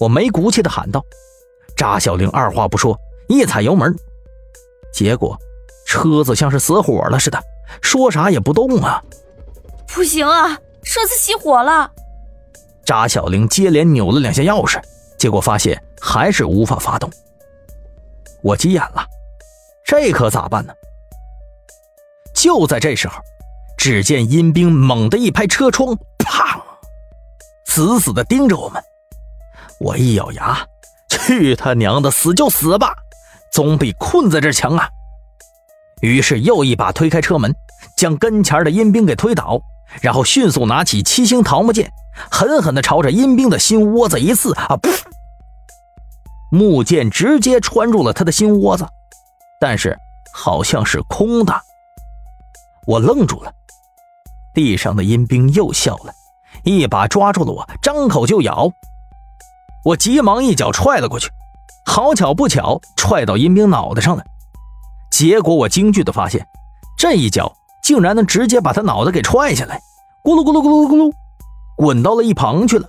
我没骨气的喊道。扎小玲二话不说，一踩油门，结果车子像是死火了似的，说啥也不动啊！不行啊，车子熄火了！扎小玲接连扭了两下钥匙，结果发现还是无法发动。我急眼了，这可咋办呢？就在这时候，只见阴兵猛地一拍车窗，砰，死死的盯着我们。我一咬牙。去他娘的，死就死吧，总比困在这强啊！于是又一把推开车门，将跟前的阴兵给推倒，然后迅速拿起七星桃木剑，狠狠地朝着阴兵的心窝子一刺啊！木剑直接穿入了他的心窝子，但是好像是空的。我愣住了，地上的阴兵又笑了，一把抓住了我，张口就咬。我急忙一脚踹了过去，好巧不巧踹到阴兵脑袋上了。结果我惊惧的发现，这一脚竟然能直接把他脑袋给踹下来，咕噜咕噜咕噜咕噜，滚到了一旁去了。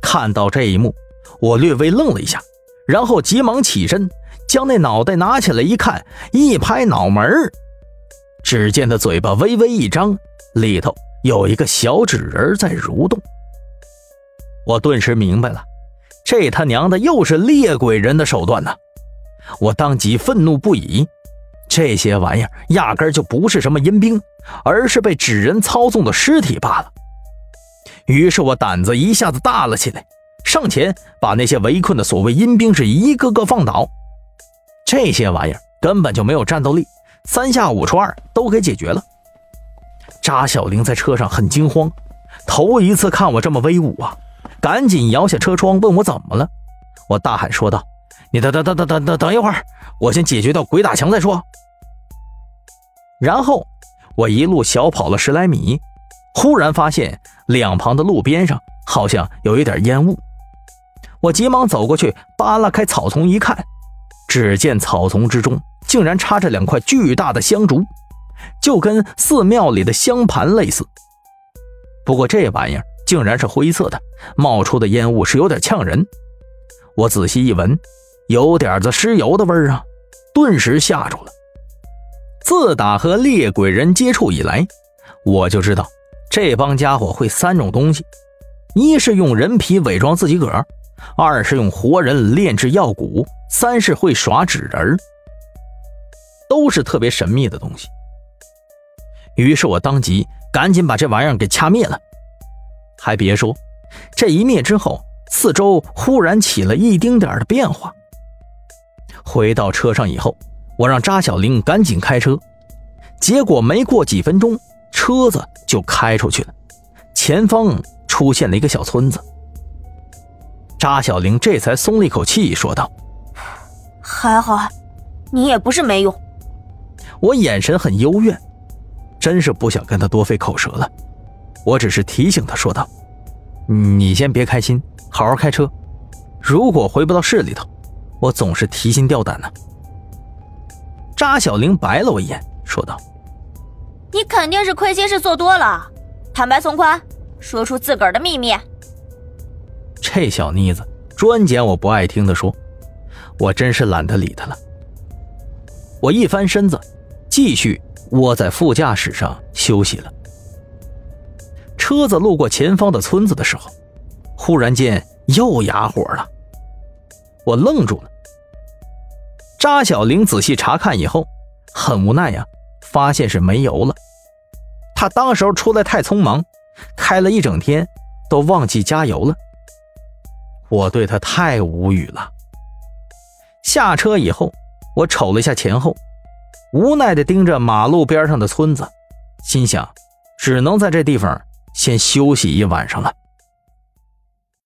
看到这一幕，我略微愣了一下，然后急忙起身，将那脑袋拿起来一看，一拍脑门只见他嘴巴微微一张，里头有一个小纸人在蠕动。我顿时明白了，这他娘的又是猎鬼人的手段呢！我当即愤怒不已。这些玩意儿压根就不是什么阴兵，而是被纸人操纵的尸体罢了。于是我胆子一下子大了起来，上前把那些围困的所谓阴兵是一个个放倒。这些玩意儿根本就没有战斗力，三下五除二都给解决了。扎小玲在车上很惊慌，头一次看我这么威武啊！赶紧摇下车窗，问我怎么了。我大喊说道：“你等等等等等等等一会儿，我先解决掉鬼打墙再说。”然后我一路小跑了十来米，忽然发现两旁的路边上好像有一点烟雾。我急忙走过去，扒拉开草丛一看，只见草丛之中竟然插着两块巨大的香烛，就跟寺庙里的香盘类似。不过这玩意儿……竟然是灰色的，冒出的烟雾是有点呛人。我仔细一闻，有点子尸油的味儿啊，顿时吓住了。自打和猎鬼人接触以来，我就知道这帮家伙会三种东西：一是用人皮伪装自己个儿，二是用活人炼制药蛊，三是会耍纸人都是特别神秘的东西。于是我当即赶紧把这玩意儿给掐灭了。还别说，这一灭之后，四周忽然起了一丁点的变化。回到车上以后，我让扎小玲赶紧开车，结果没过几分钟，车子就开出去了，前方出现了一个小村子。扎小玲这才松了一口气，说道：“还好，你也不是没用。”我眼神很幽怨，真是不想跟他多费口舌了。我只是提醒他说道：“你先别开心，好好开车。如果回不到市里头，我总是提心吊胆的。”扎小玲白了我一眼，说道：“你肯定是亏心事做多了，坦白从宽，说出自个儿的秘密。”这小妮子专捡我不爱听的说，我真是懒得理她了。我一翻身子，继续窝在副驾驶上休息了。车子路过前方的村子的时候，忽然间又哑火了。我愣住了。扎小玲仔细查看以后，很无奈呀，发现是没油了。他当时候出来太匆忙，开了一整天都忘记加油了。我对他太无语了。下车以后，我瞅了一下前后，无奈的盯着马路边上的村子，心想，只能在这地方。先休息一晚上了。